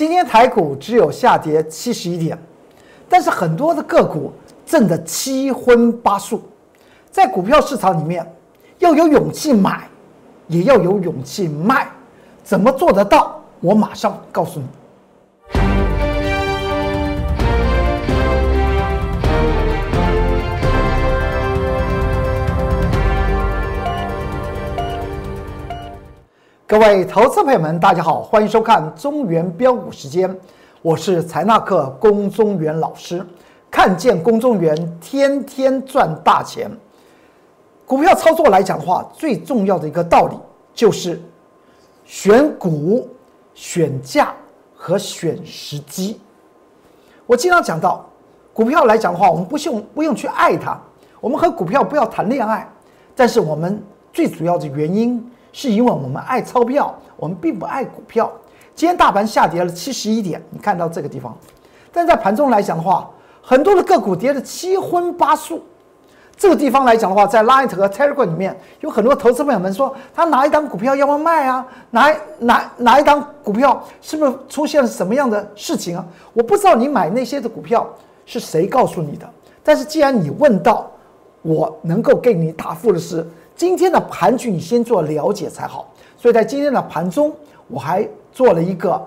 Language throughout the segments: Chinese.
今天台股只有下跌七十一点，但是很多的个股震得七荤八素。在股票市场里面，要有勇气买，也要有勇气卖，怎么做得到？我马上告诉你。各位投资朋友们，大家好，欢迎收看中原标股时间，我是财纳克龚中原老师。看见龚中原，天天赚大钱。股票操作来讲的话，最重要的一个道理就是选股、选价和选时机。我经常讲到，股票来讲的话，我们不用不用去爱它，我们和股票不要谈恋爱，但是我们最主要的原因。是因为我们爱钞票，我们并不爱股票。今天大盘下跌了七十一点，你看到这个地方，但在盘中来讲的话，很多的个股跌得七荤八素。这个地方来讲的话，在 Light 和 Telegram 里面有很多投资朋友们说，他哪一档股票要不要卖啊？哪哪哪一档股票是不是出现了什么样的事情啊？我不知道你买那些的股票是谁告诉你的，但是既然你问到，我能够给你答复的是。今天的盘局，你先做了解才好。所以在今天的盘中，我还做了一个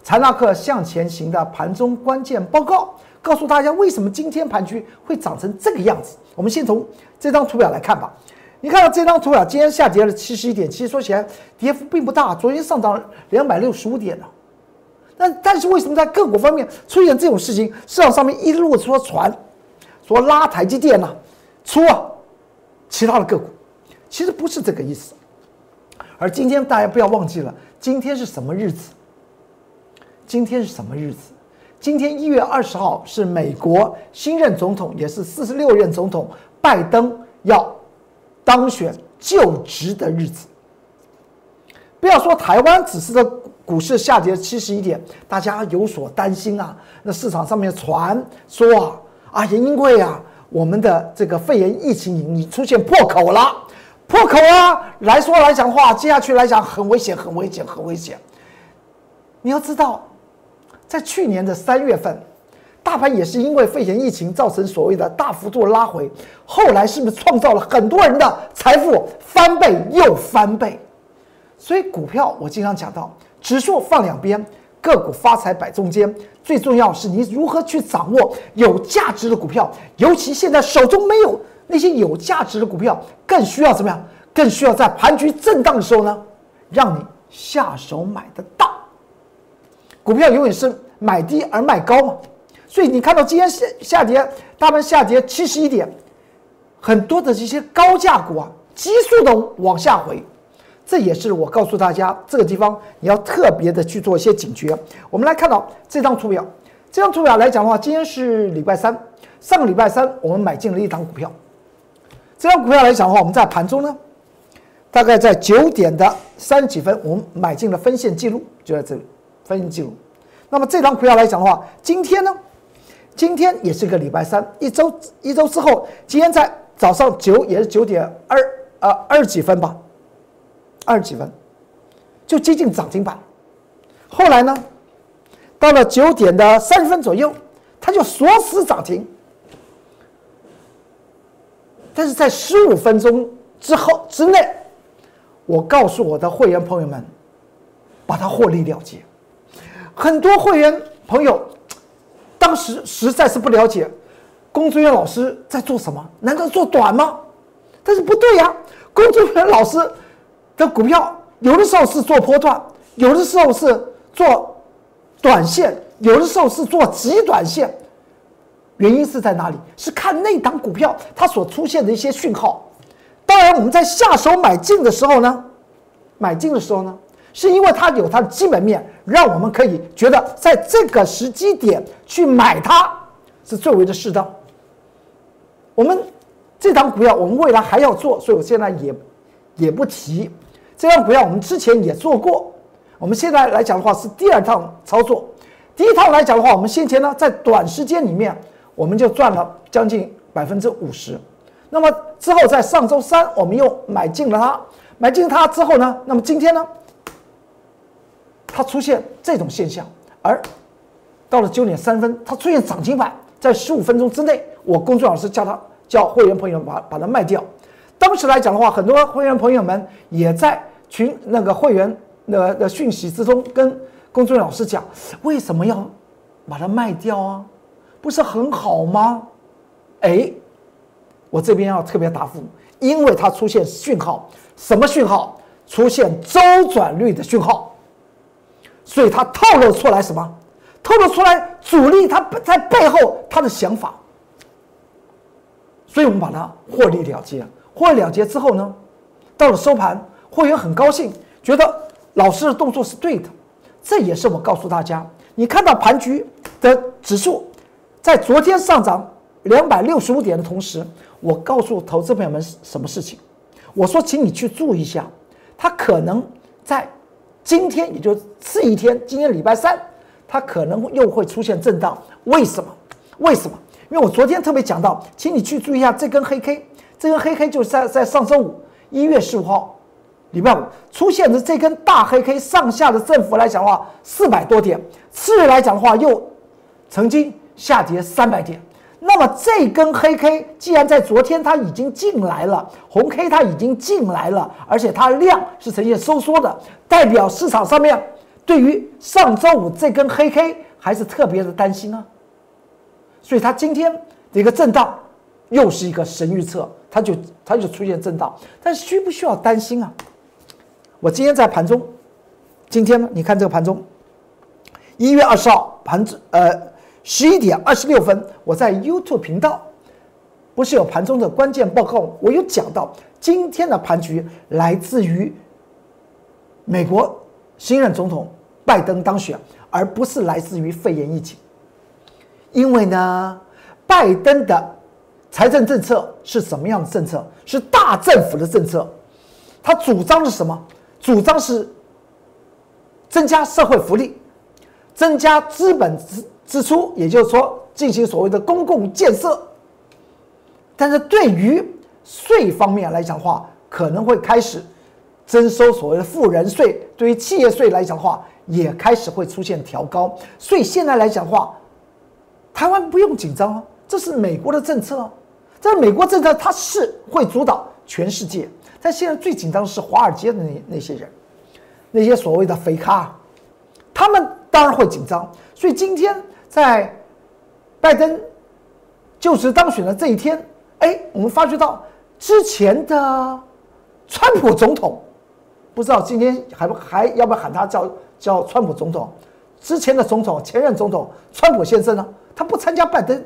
财纳克向前行的盘中关键报告，告诉大家为什么今天盘局会长成这个样子。我们先从这张图表来看吧。你看到这张图表，今天下跌了七十一点，其实说起来跌幅并不大。昨天上涨两百六十五点呢。那但是为什么在个股方面出现这种事情？市场上面一路说传，说拉台积电呢，出啊其他的个股。其实不是这个意思，而今天大家不要忘记了，今天是什么日子？今天是什么日子？今天一月二十号是美国新任总统，也是四十六任总统拜登要当选就职的日子。不要说台湾只是的股市下跌七十一点，大家有所担心啊。那市场上面传说啊，啊，因为啊，我们的这个肺炎疫情已出现破口了。破口啊！来说来讲话，接下去来讲很危险，很危险，很危险。你要知道，在去年的三月份，大盘也是因为肺炎疫情造成所谓的大幅度拉回，后来是不是创造了很多人的财富翻倍又翻倍？所以股票我经常讲到，指数放两边，个股发财摆中间。最重要是你如何去掌握有价值的股票，尤其现在手中没有。那些有价值的股票更需要怎么样？更需要在盘局震荡的时候呢，让你下手买得到。股票永远是买低而卖高嘛，所以你看到今天下下跌，大盘下跌七十一点，很多的这些高价股啊，急速的往下回，这也是我告诉大家这个地方你要特别的去做一些警觉。我们来看到这张图表，这张图表来讲的话，今天是礼拜三，上个礼拜三我们买进了一档股票。这张股票来讲的话，我们在盘中呢，大概在九点的三十几分，我们买进了分线记录，就在这里，分线记录。那么这张股票来讲的话，今天呢，今天也是个礼拜三，一周一周之后，今天在早上九也是九点二呃二十几分吧，二十几分，就接近涨停板。后来呢，到了九点的三十分左右，它就锁死涨停。但是在十五分钟之后之内，我告诉我的会员朋友们，把它获利了结。很多会员朋友当时实在是不了解，龚志远老师在做什么？难道做短吗？但是不对呀，龚志远老师的股票有的时候是做波段，有的时候是做短线，有的时候是做极短线。原因是在哪里？是看那档股票它所出现的一些讯号。当然，我们在下手买进的时候呢，买进的时候呢，是因为它有它的基本面，让我们可以觉得在这个时机点去买它是最为的适当。我们这档股票我们未来还要做，所以我现在也也不提。这张股票我们之前也做过，我们现在来讲的话是第二趟操作。第一套来讲的话，我们先前呢在短时间里面。我们就赚了将近百分之五十，那么之后在上周三我们又买进了它，买进它之后呢，那么今天呢，它出现这种现象，而到了九点三分，它出现涨停板，在十五分钟之内，我公众老师叫他叫会员朋友把把它卖掉。当时来讲的话，很多会员朋友们也在群那个会员的的讯息之中跟公众老师讲，为什么要把它卖掉啊？不是很好吗？哎，我这边要特别答复，因为它出现讯号，什么讯号？出现周转率的讯号，所以它透露出来什么？透露出来主力他在背后他的想法，所以我们把它获利了结。获利了结之后呢，到了收盘，会员很高兴，觉得老师的动作是对的。这也是我告诉大家，你看到盘局的指数在昨天上涨两百六十五点的同时，我告诉投资朋友们什么事情？我说，请你去注意一下，它可能在今天，也就是次一天，今天礼拜三。它可能又会出现震荡，为什么？为什么？因为我昨天特别讲到，请你去注意一下这根黑 K，这根黑 K 就是在在上周五一月十五号，礼拜五出现的这根大黑 K 上下的振幅来讲的话，四百多点，次日来讲的话又曾经下跌三百点。那么这根黑 K 既然在昨天它已经进来了，红 K 它已经进来了，而且它量是呈现收缩的，代表市场上面。对于上周五这根黑 K 还是特别的担心啊，所以它今天的一个震荡又是一个神预测，它就它就出现震荡，但是需不需要担心啊？我今天在盘中，今天呢，你看这个盘中，一月二十号盘呃十一点二十六分，我在 YouTube 频道不是有盘中的关键报告，我有讲到今天的盘局来自于美国。新任总统拜登当选，而不是来自于肺炎疫情。因为呢，拜登的财政政策是什么样的政策？是大政府的政策。他主张是什么？主张是增加社会福利，增加资本支支出，也就是说进行所谓的公共建设。但是对于税方面来讲的话，可能会开始。征收所谓的富人税，对于企业税来讲的话，也开始会出现调高。所以现在来讲的话，台湾不用紧张啊，这是美国的政策。这美国政策它是会主导全世界，但现在最紧张的是华尔街的那那些人，那些所谓的肥咖，他们当然会紧张。所以今天在拜登就职当选的这一天，哎，我们发觉到之前的川普总统。不知道今天还不还要不要喊他叫叫川普总统？之前的总统前任总统川普先生呢？他不参加拜登，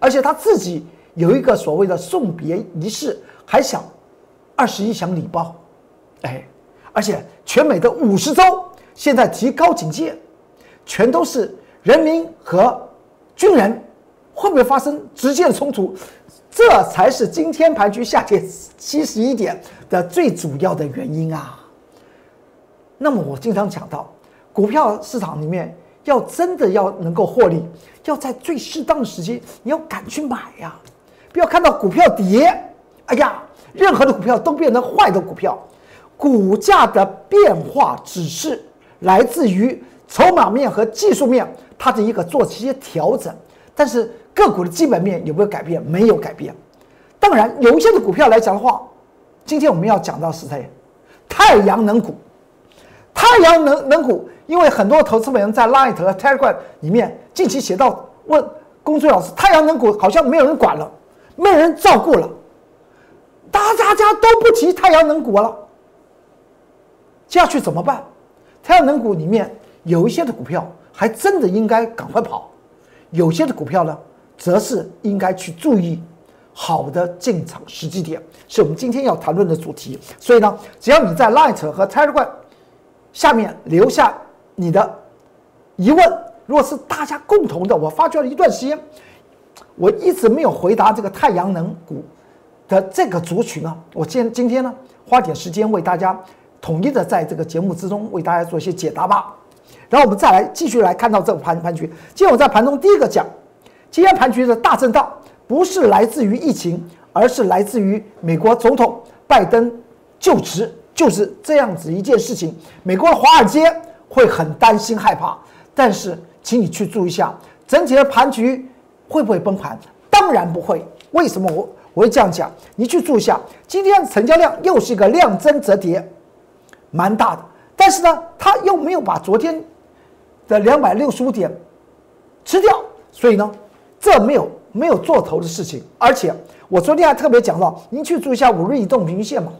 而且他自己有一个所谓的送别仪式，还想二十一响礼包，哎，而且全美的五十州现在提高警戒，全都是人民和军人，会不会发生直接的冲突？这才是今天盘局下跌七十一点的最主要的原因啊！那么我经常讲到，股票市场里面要真的要能够获利，要在最适当的时机，你要敢去买呀！不要看到股票跌，哎呀，任何的股票都变成坏的股票。股价的变化只是来自于筹码面和技术面，它的一个做一些调整。但是个股的基本面有没有改变？没有改变。当然，有一些的股票来讲的话，今天我们要讲到是谁？太阳能股。太阳能能股，因为很多投资人在 Light 和 Telegram 里面近期写到问公孙老师，太阳能股好像没有人管了，没有人照顾了，大家家都不提太阳能股了，接下去怎么办？太阳能股里面有一些的股票还真的应该赶快跑，有些的股票呢，则是应该去注意好的进场时机点，是我们今天要谈论的主题。所以呢，只要你在 Light 和 Telegram。下面留下你的疑问，如果是大家共同的，我发觉了一段时间，我一直没有回答这个太阳能股的这个族群呢。我今今天呢，花点时间为大家统一的在这个节目之中为大家做一些解答吧。然后我们再来继续来看到这个盘盘局。今天我在盘中第一个讲，今天盘局的大震荡不是来自于疫情，而是来自于美国总统拜登就职。就是这样子一件事情，美国的华尔街会很担心害怕，但是请你去注意一下整体的盘局会不会崩盘？当然不会。为什么我我会这样讲？你去注意一下，今天成交量又是一个量增折跌，蛮大的。但是呢，它又没有把昨天的两百六十五点吃掉，所以呢，这没有没有做头的事情。而且我昨天还特别讲到，您去注意一下五日移动平均线嘛，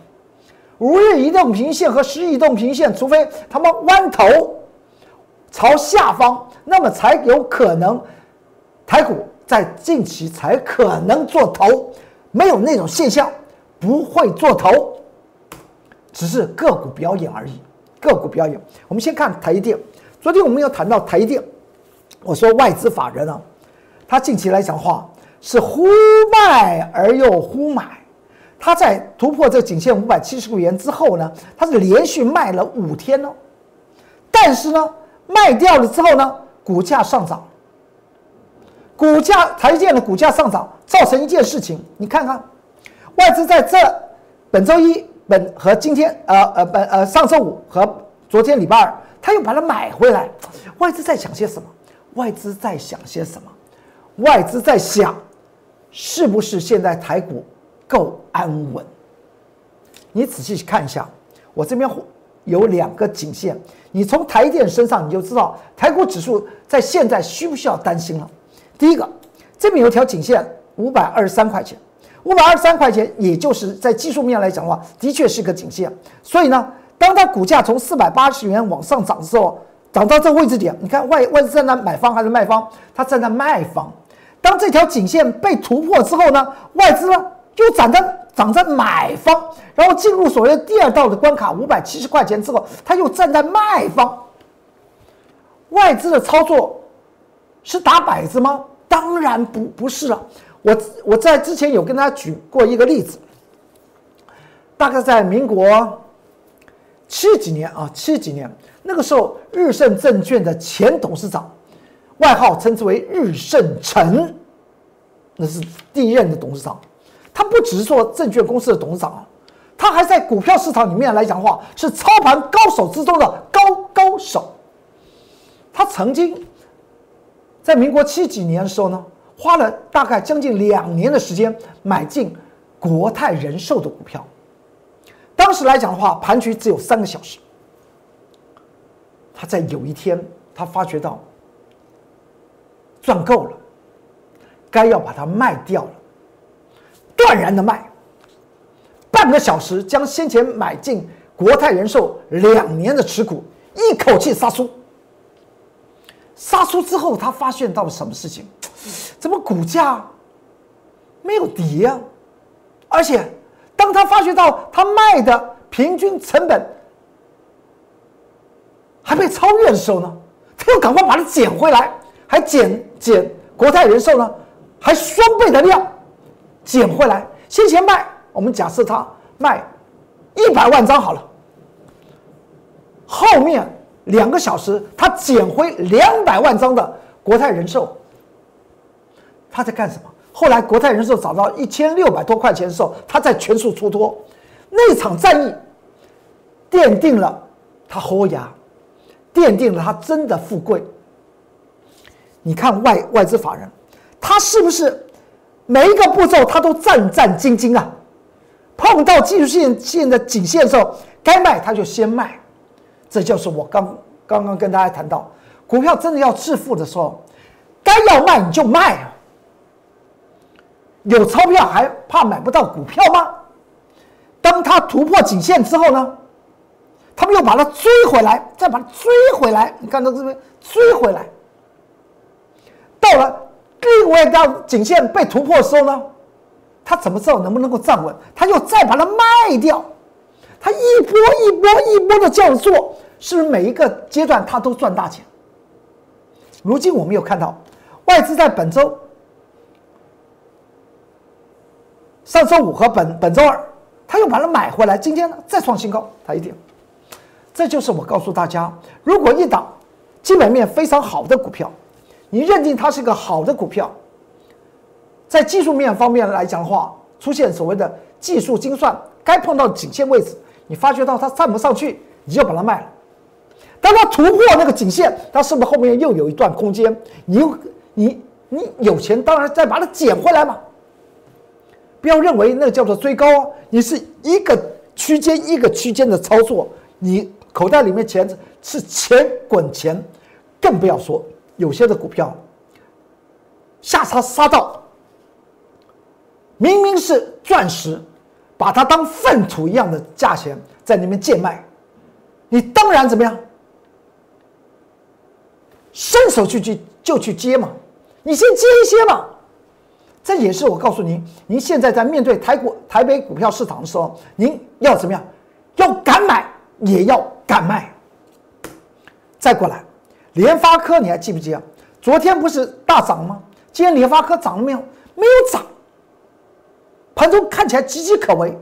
五日移动平均线和十日移动平均线，除非他们弯头朝下方，那么才有可能台股在近期才可能做头，没有那种现象不会做头，只是个股表演而已。个股表演，我们先看台电。昨天我们有谈到台积电，我说外资法人啊，他近期来讲话是忽卖而又忽买。他在突破这个颈线五百七十个元之后呢，他是连续卖了五天哦。但是呢，卖掉了之后呢，股价上涨。股价台积电的股价上涨，造成一件事情，你看看，外资在这本周一。本和今天，呃呃本呃上周五和昨天礼拜二，他又把它买回来。外资在想些什么？外资在想些什么？外资在想，是不是现在台股够安稳？你仔细看一下，我这边有两个颈线，你从台电身上你就知道台股指数在现在需不需要担心了。第一个，这边有条颈线，五百二十三块钱。五百二十三块钱，也就是在技术面来讲的话，的确是个颈线。所以呢，当它股价从四百八十元往上涨的时候，涨到这个位置点，你看外外资站在买方还是卖方？它站在卖方。当这条颈线被突破之后呢，外资呢又涨在涨在买方，然后进入所谓的第二道的关卡五百七十块钱之后，它又站在卖方。外资的操作是打摆子吗？当然不不是了。我我在之前有跟大家举过一个例子，大概在民国七几年啊，七几年那个时候，日盛证券的前董事长，外号称之为日盛成，那是第一任的董事长。他不只是做证券公司的董事长，他还在股票市场里面来讲的话，是操盘高手之中的高高手。他曾经在民国七几年的时候呢。花了大概将近两年的时间买进国泰人寿的股票，当时来讲的话，盘局只有三个小时。他在有一天，他发觉到赚够了，该要把它卖掉了，断然的卖。半个小时将先前买进国泰人寿两年的持股一口气杀出。杀出之后，他发现到了什么事情？怎么股价没有跌啊？而且，当他发觉到他卖的平均成本还被超越的时候呢，他又赶快把它捡回来，还捡捡国泰人寿呢，还双倍的量捡回来。先前卖，我们假设他卖一百万张好了，后面两个小时他捡回两百万张的国泰人寿。他在干什么？后来国泰人寿涨到一千六百多块钱的时候，他在全数出脱。那场战役奠定了他豁牙，奠定了他真的富贵。你看外外资法人，他是不是每一个步骤他都战战兢兢啊？碰到技术线线的颈线的时候，该卖他就先卖。这就是我刚刚刚跟大家谈到，股票真的要致富的时候，该要卖你就卖啊。有钞票还怕买不到股票吗？当他突破颈线之后呢，他们又把它追回来，再把它追回来。你看到这边追回来，到了另外一道颈线被突破的时候呢，他怎么知道能不能够站稳？他又再把它卖掉，他一波一波一波的这样做，是不是每一个阶段他都赚大钱？如今我们有看到外资在本周。上周五和本本周二，他又把它买回来。今天呢，再创新高，它一定。这就是我告诉大家：如果一档基本面非常好的股票，你认定它是个好的股票，在技术面方面来讲的话，出现所谓的技术精算，该碰到颈线位置，你发觉到它站不上去，你就把它卖了。当它突破那个颈线，它是不是后面又有一段空间？你又你你有钱，当然再把它捡回来嘛。不要认为那个叫做追高，你是一个区间一个区间的操作，你口袋里面钱是钱滚钱，更不要说有些的股票下杀杀到明明是钻石，把它当粪土一样的价钱在那边贱卖，你当然怎么样？伸手去去就去接嘛，你先接一些嘛。这也是我告诉您，您现在在面对台股、台北股票市场的时候，您要怎么样？要敢买，也要敢卖。再过来，联发科，你还记不记得？昨天不是大涨吗？今天联发科涨了没有？没有涨。盘中看起来岌岌可危。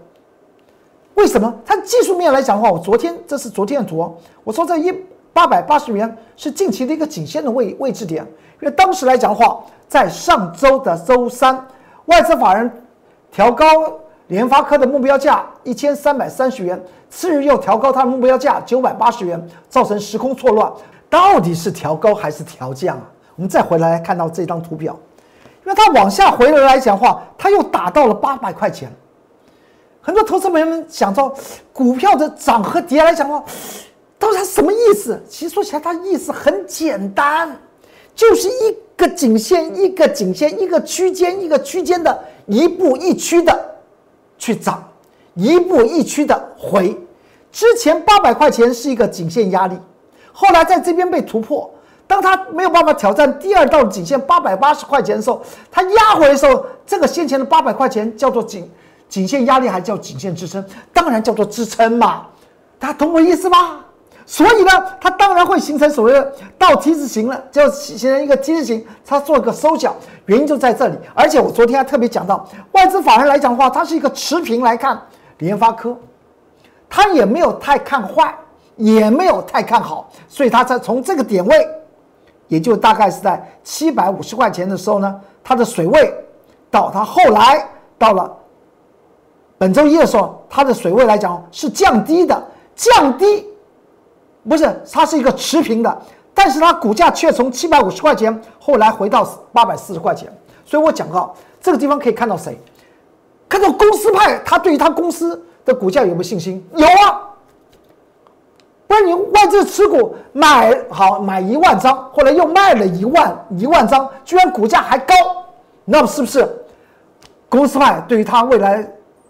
为什么？它技术面来讲的话，我昨天这是昨天的图，我说这一八百八十元是近期的一个颈线的位位置点，因为当时来讲的话。在上周的周三，外资法人调高联发科的目标价一千三百三十元，次日又调高它的目标价九百八十元，造成时空错乱。到底是调高还是调降啊？我们再回来看到这张图表，因为它往下回来来讲的话，它又打到了八百块钱。很多投资朋友们想到股票的涨和跌来讲的话，到底它什么意思？其实说起来，它意思很简单，就是一。个颈线，一个颈线，一个区间，一个区间的一步一趋的去涨，一步一趋的回。之前八百块钱是一个颈线压力，后来在这边被突破。当它没有办法挑战第二道颈线八百八十块钱的时候，它压回的时候，这个先前的八百块钱叫做颈颈线压力，还叫颈线支撑？当然叫做支撑嘛。大家懂我意思吗？所以呢，它当然会形成所谓的倒 T 字形了，就形成一个 T 字形，它做个收脚，原因就在这里。而且我昨天还特别讲到，外资法人来讲的话，它是一个持平来看联发科，它也没有太看坏，也没有太看好，所以它在从这个点位，也就大概是在七百五十块钱的时候呢，它的水位到它后来到了本周一的时候，它的水位来讲是降低的，降低。不是，它是一个持平的，但是它股价却从七百五十块钱后来回到八百四十块钱。所以我讲到这个地方可以看到谁？看到公司派，他对于他公司的股价有没有信心？有啊。不然你外资持股买好买一万张，后来又卖了一万一万张，居然股价还高，那么是不是公司派对于他未来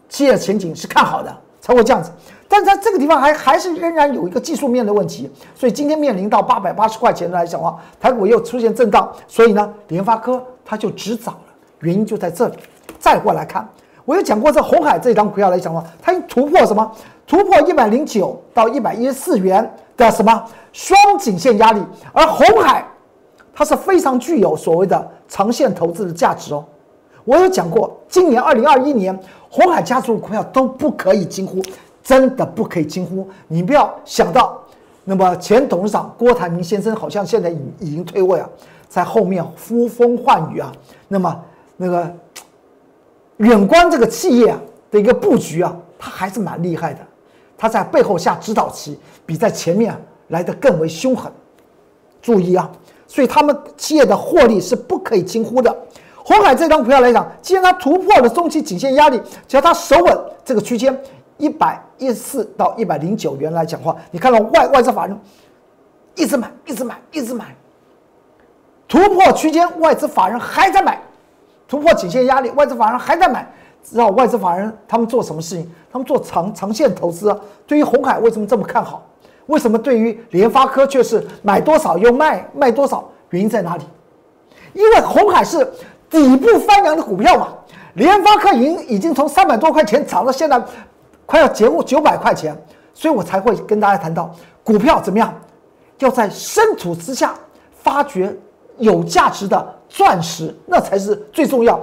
企业前景是看好的，才会这样子？但在这个地方还还是仍然有一个技术面的问题，所以今天面临到八百八十块钱来讲的话，台股又出现震荡，所以呢，联发科它就止涨了，原因就在这里。再过来看，我有讲过这红海这张股票来讲的话，它突破什么？突破一百零九到一百一十四元的什么双颈线压力，而红海它是非常具有所谓的长线投资的价值哦。我有讲过，今年二零二一年红海家族股票都不可以惊呼。真的不可以惊呼！你不要想到，那么前董事长郭台铭先生好像现在已已经退位啊，在后面呼风唤雨啊。那么那个远观这个企业啊的一个布局啊，他还是蛮厉害的。他在背后下指导棋，比在前面来的更为凶狠。注意啊！所以他们企业的获利是不可以轻忽的。红海这张股票来讲，既然它突破了中期颈线压力，只要它守稳这个区间。一百一十四到一百零九元来讲话，你看到外外资法人一直买，一直买，一直买，突破区间，外资法人还在买，突破颈线压力，外资法人还在买。知道外资法人他们做什么事情？他们做长长线投资啊。对于红海为什么这么看好？为什么对于联发科却是买多少又卖，卖多少？原因在哪里？因为红海是底部翻扬的股票嘛。联发科已经已经从三百多块钱涨到现在。快要结过九百块钱，所以我才会跟大家谈到股票怎么样，要在深土之下发掘有价值的钻石，那才是最重要。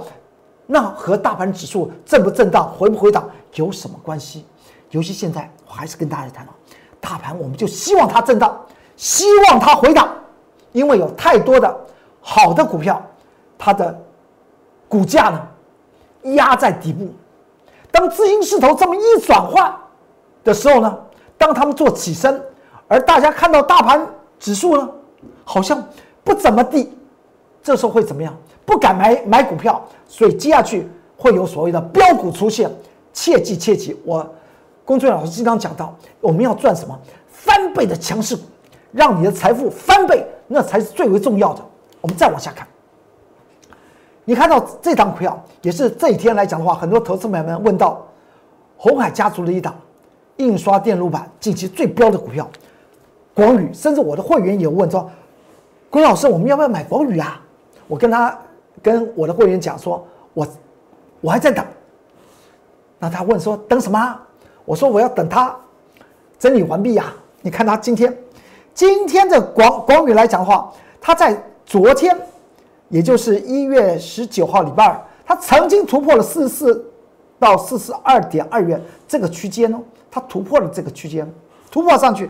那和大盘指数震不震荡、回不回档有什么关系？尤其现在，我还是跟大家谈到，大盘我们就希望它震荡，希望它回档，因为有太多的好的股票，它的股价呢压在底部。当资金势头这么一转换的时候呢，当他们做起身，而大家看到大盘指数呢，好像不怎么地，这时候会怎么样？不敢买买股票，所以接下去会有所谓的标股出现。切记切记，我龚俊老师经常讲到，我们要赚什么翻倍的强势股，让你的财富翻倍，那才是最为重要的。我们再往下看，你看到这张票，也是这一天来讲的话，很多投资朋友们问到红海家族的一档印刷电路板近期最标的股票广宇，甚至我的会员也问说，郭老师，我们要不要买广宇啊？我跟他跟我的会员讲说，我我还在等。那他问说等什么？我说我要等他整理完毕呀。你看他今天，今天的广广宇来讲的话，他在昨天，也就是一月十九号礼拜二，它曾经突破了四十四到四十二点二元这个区间哦，它突破了这个区间，突破上去，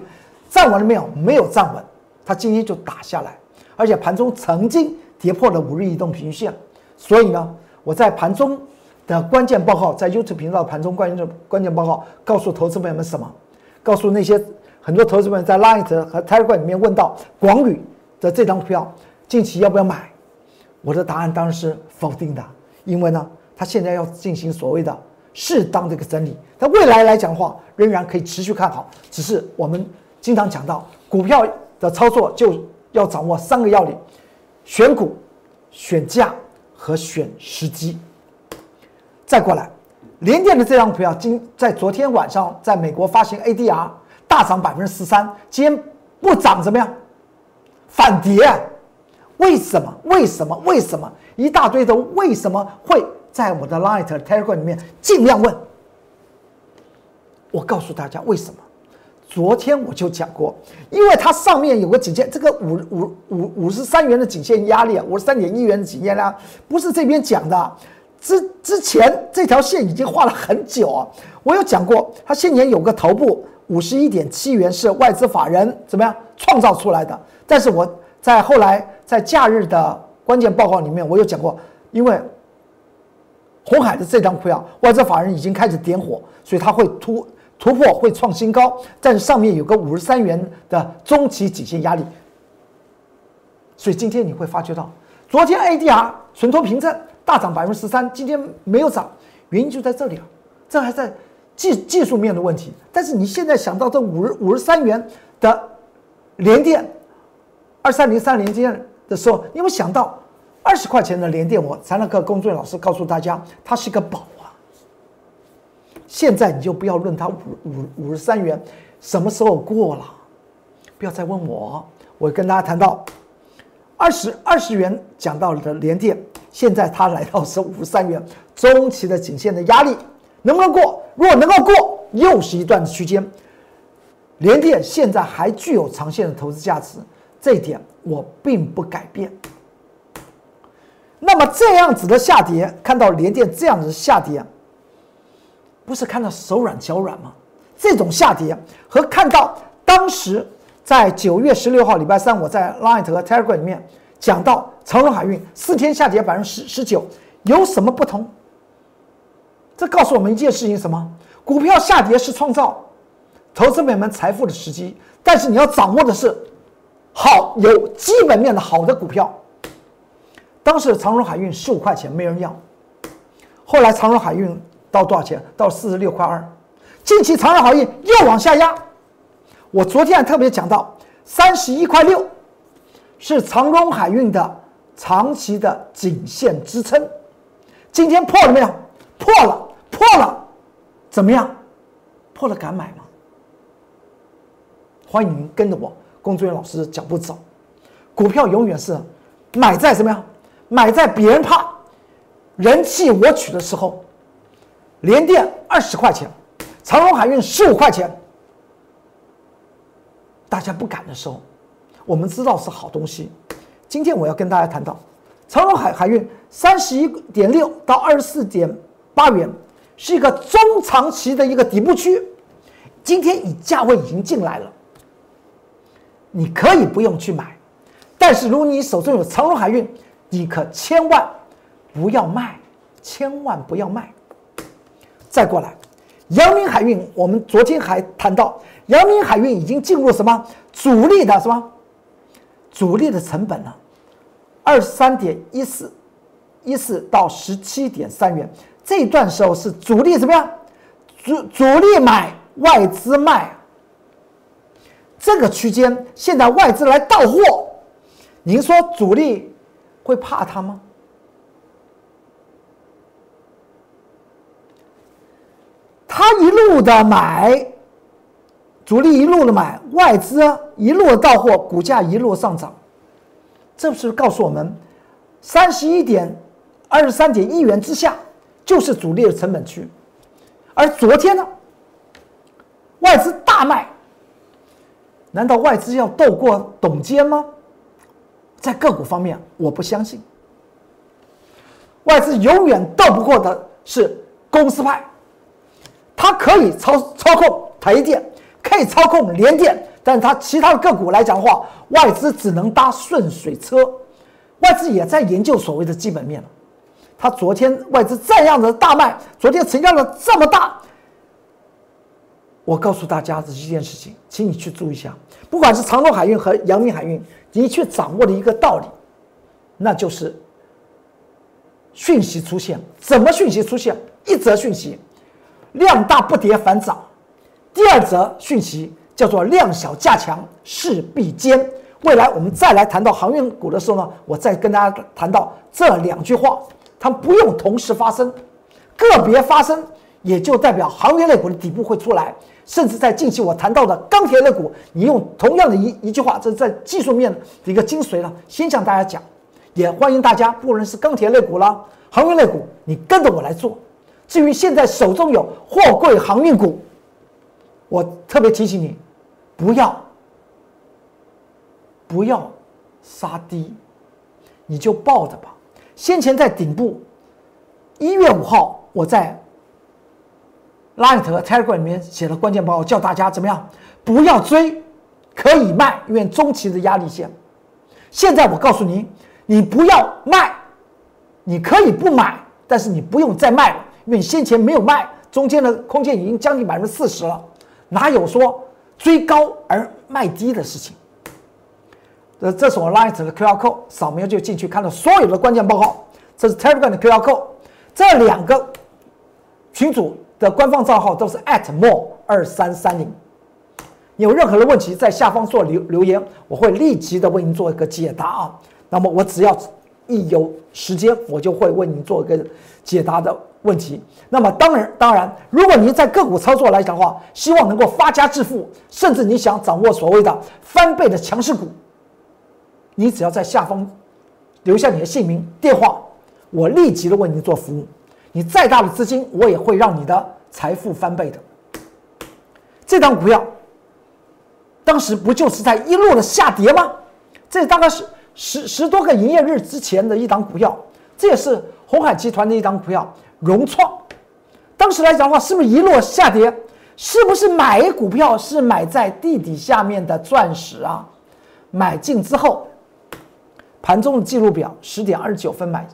站稳了没有？没有站稳，它今天就打下来，而且盘中曾经跌破了五日移动平均线，所以呢，我在盘中。的关键报告在 YouTube 频道盘中关键关键报告告诉投资朋友们什么？告诉那些很多投资朋友在 Line 和 Telegram 里面问到广宇的这张股票近期要不要买？我的答案当然是否定的，因为呢，它现在要进行所谓的适当的一个整理，但未来来讲的话，仍然可以持续看好。只是我们经常讲到股票的操作就要掌握三个要领：选股、选价和选时机。再过来，联电的这张股票，今在昨天晚上在美国发行 ADR，大涨百分之十三，今天不涨怎么样？反跌，为什么？为什么？为什么？一大堆的为什么会在我的 Light Telegram 里面尽量问？我告诉大家为什么？昨天我就讲过，因为它上面有个颈线，这个五五五五十三元的颈线压力，五十三点一元的颈线压力，不是这边讲的。之之前这条线已经画了很久啊，我有讲过，它先前有个头部五十一点七元是外资法人怎么样创造出来的，但是我在后来在假日的关键报告里面我有讲过，因为红海的这张股票外资法人已经开始点火，所以它会突突破会创新高，但是上面有个五十三元的中期颈线压力，所以今天你会发觉到，昨天 ADR 存托凭证。大涨百分之十三，今天没有涨，原因就在这里了。这还在技技术面的问题。但是你现在想到这五十五十三元的连电，二三零三连电的时候，你有没有想到二十块钱的连电？我财纳课工作老师告诉大家，它是一个宝啊。现在你就不要论它五五五十三元什么时候过了，不要再问我。我跟大家谈到二十二十元讲到的连电。现在它来到是五十三元，中期的颈线的压力能不能过？如果能够过，又是一段区间。联电现在还具有长线的投资价值，这一点我并不改变。那么这样子的下跌，看到连电这样子下跌，不是看到手软脚软吗？这种下跌和看到当时在九月十六号礼拜三，我在 Line 和 Telegram 里面。讲到长荣海运四天下跌百分之十十九，有什么不同？这告诉我们一件事情：什么？股票下跌是创造投资者们财富的时机，但是你要掌握的是好有基本面的好的股票。当时长荣海运十五块钱没人要，后来长荣海运到多少钱？到四十六块二。近期长荣海运又往下压。我昨天特别讲到三十一块六。是长荣海运的长期的颈线支撑，今天破了没有？破了，破了，怎么样？破了敢买吗？欢迎跟着我工作人员老师脚步走，股票永远是买在什么呀？买在别人怕人气我取的时候，连电二十块钱，长荣海运十五块钱，大家不敢的时候。我们知道是好东西。今天我要跟大家谈到，长荣海海运三十一点六到二十四点八元，是一个中长期的一个底部区。今天以价位已经进来了，你可以不用去买，但是如果你手中有长荣海运，你可千万不要卖，千万不要卖。再过来，阳明海运，我们昨天还谈到，阳明海运已经进入什么？主力的什么？主力的成本了，二十三点一四一四到十七点三元，这段时候是主力怎么样？主主力买，外资卖，这个区间现在外资来到货，您说主力会怕它吗？他一路的买，主力一路的买，外资一路的到货，股价一路上涨，这是告诉我们，三十一点二十三点一元之下就是主力的成本区，而昨天呢，外资大卖，难道外资要斗过董监吗？在个股方面，我不相信，外资永远斗不过的是公司派。它可以操操控台电，可以操控联电，但是它其他的个股来讲的话，外资只能搭顺水车。外资也在研究所谓的基本面了。它昨天外资这样的大卖，昨天成交量这么大，我告诉大家的一件事情，请你去注意一下，不管是长隆海运和阳明海运，你去掌握的一个道理，那就是讯息出现，怎么讯息出现？一则讯息。量大不跌反涨，第二则讯息叫做量小价强势必坚。未来我们再来谈到航运股的时候呢，我再跟大家谈到这两句话，它不用同时发生，个别发生也就代表航运类股的底部会出来。甚至在近期我谈到的钢铁类股，你用同样的一一句话，这是在技术面的一个精髓了。先向大家讲，也欢迎大家，不论是钢铁类股啦、航运类股，你跟着我来做。至于现在手中有货柜航运股，我特别提醒你，不要不要杀低，你就抱着吧。先前在顶部，一月五号我在 Light 和 Telegram 里面写了关键报告，叫大家怎么样？不要追，可以卖，因为中期的压力线。现在我告诉您，你不要卖，你可以不买，但是你不用再卖了。因为你先前没有卖，中间的空间已经将近百分之四十了，哪有说追高而卖低的事情？呃，这是我 Light 的 QR code，扫描就进去看到所有的关键报告。这是 Telegram 的 QR code，这两个群组的官方账号都是 @more 二三三零。有任何的问题，在下方做留留言，我会立即的为您做一个解答啊。那么我只要一有时间，我就会为您做一个解答的。问题，那么当然，当然，如果您在个股操作来讲的话，希望能够发家致富，甚至你想掌握所谓的翻倍的强势股，你只要在下方留下你的姓名、电话，我立即的为您做服务。你再大的资金，我也会让你的财富翻倍的。这张股票当时不就是在一路的下跌吗？这大概是十十多个营业日之前的一档股票，这也是红海集团的一档股票。融创，当时来讲的话，是不是一路下跌？是不是买股票是买在地底下面的钻石啊？买进之后，盘中的记录表十点二十九分买，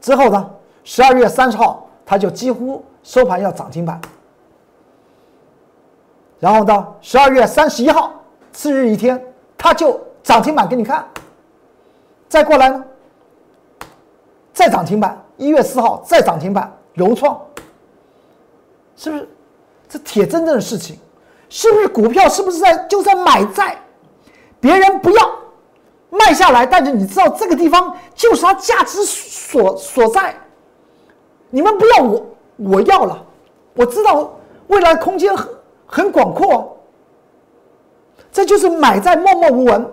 之后呢，十二月三十号它就几乎收盘要涨停板，然后到十二月三十一号次日一天，它就涨停板给你看，再过来呢，再涨停板。一月四号再涨停板，融创，是不是？这铁铮铮的事情，是不是股票？是不是在就在买在别人不要卖下来，但是你知道这个地方就是它价值所所在。你们不要我，我要了。我知道未来空间很很广阔，这就是买在默默无闻，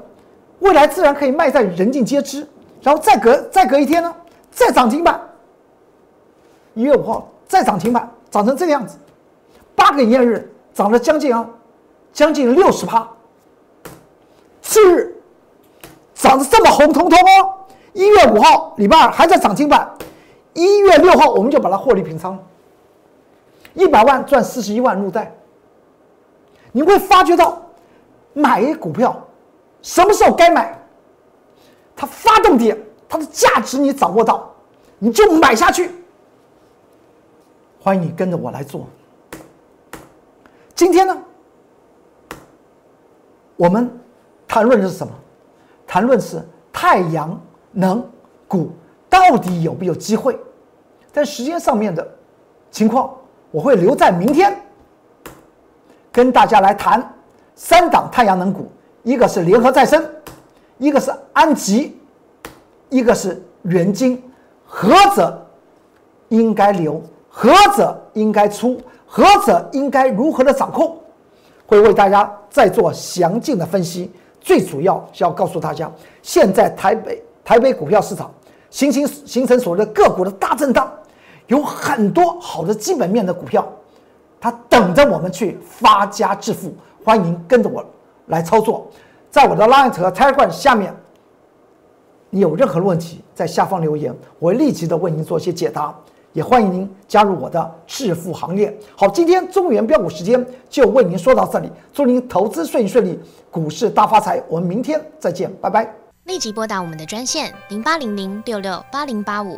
未来自然可以卖在人尽皆知。然后再隔再隔一天呢，再涨停板。一月五号再涨停板，涨成这个样子，八个营业日涨了将近啊，将近六十趴。次日涨得这么红彤彤哦，一月五号礼拜二还在涨停板，一月六号我们就把它获利平仓，一百万赚四十一万入袋。你会发觉到，买股票什么时候该买，它发动点，它的价值你掌握到，你就买下去。欢迎你跟着我来做。今天呢，我们谈论的是什么？谈论是太阳能股到底有没有机会？但时间上面的情况，我会留在明天跟大家来谈三档太阳能股，一个是联合再生，一个是安吉，一个是元晶，何者应该留？何者应该出？何者应该如何的掌控？会为大家再做详尽的分析。最主要是要告诉大家，现在台北台北股票市场形形形成所谓的个股的大震荡，有很多好的基本面的股票，它等着我们去发家致富。欢迎跟着我来操作，在我的 Line 和 Telegram 下面，你有任何问题在下方留言，我会立即的为您做一些解答。也欢迎您加入我的致富行列。好，今天中原标股时间就为您说到这里，祝您投资顺利顺利，股市大发财。我们明天再见，拜拜。立即拨打我们的专线零八零零六六八零八五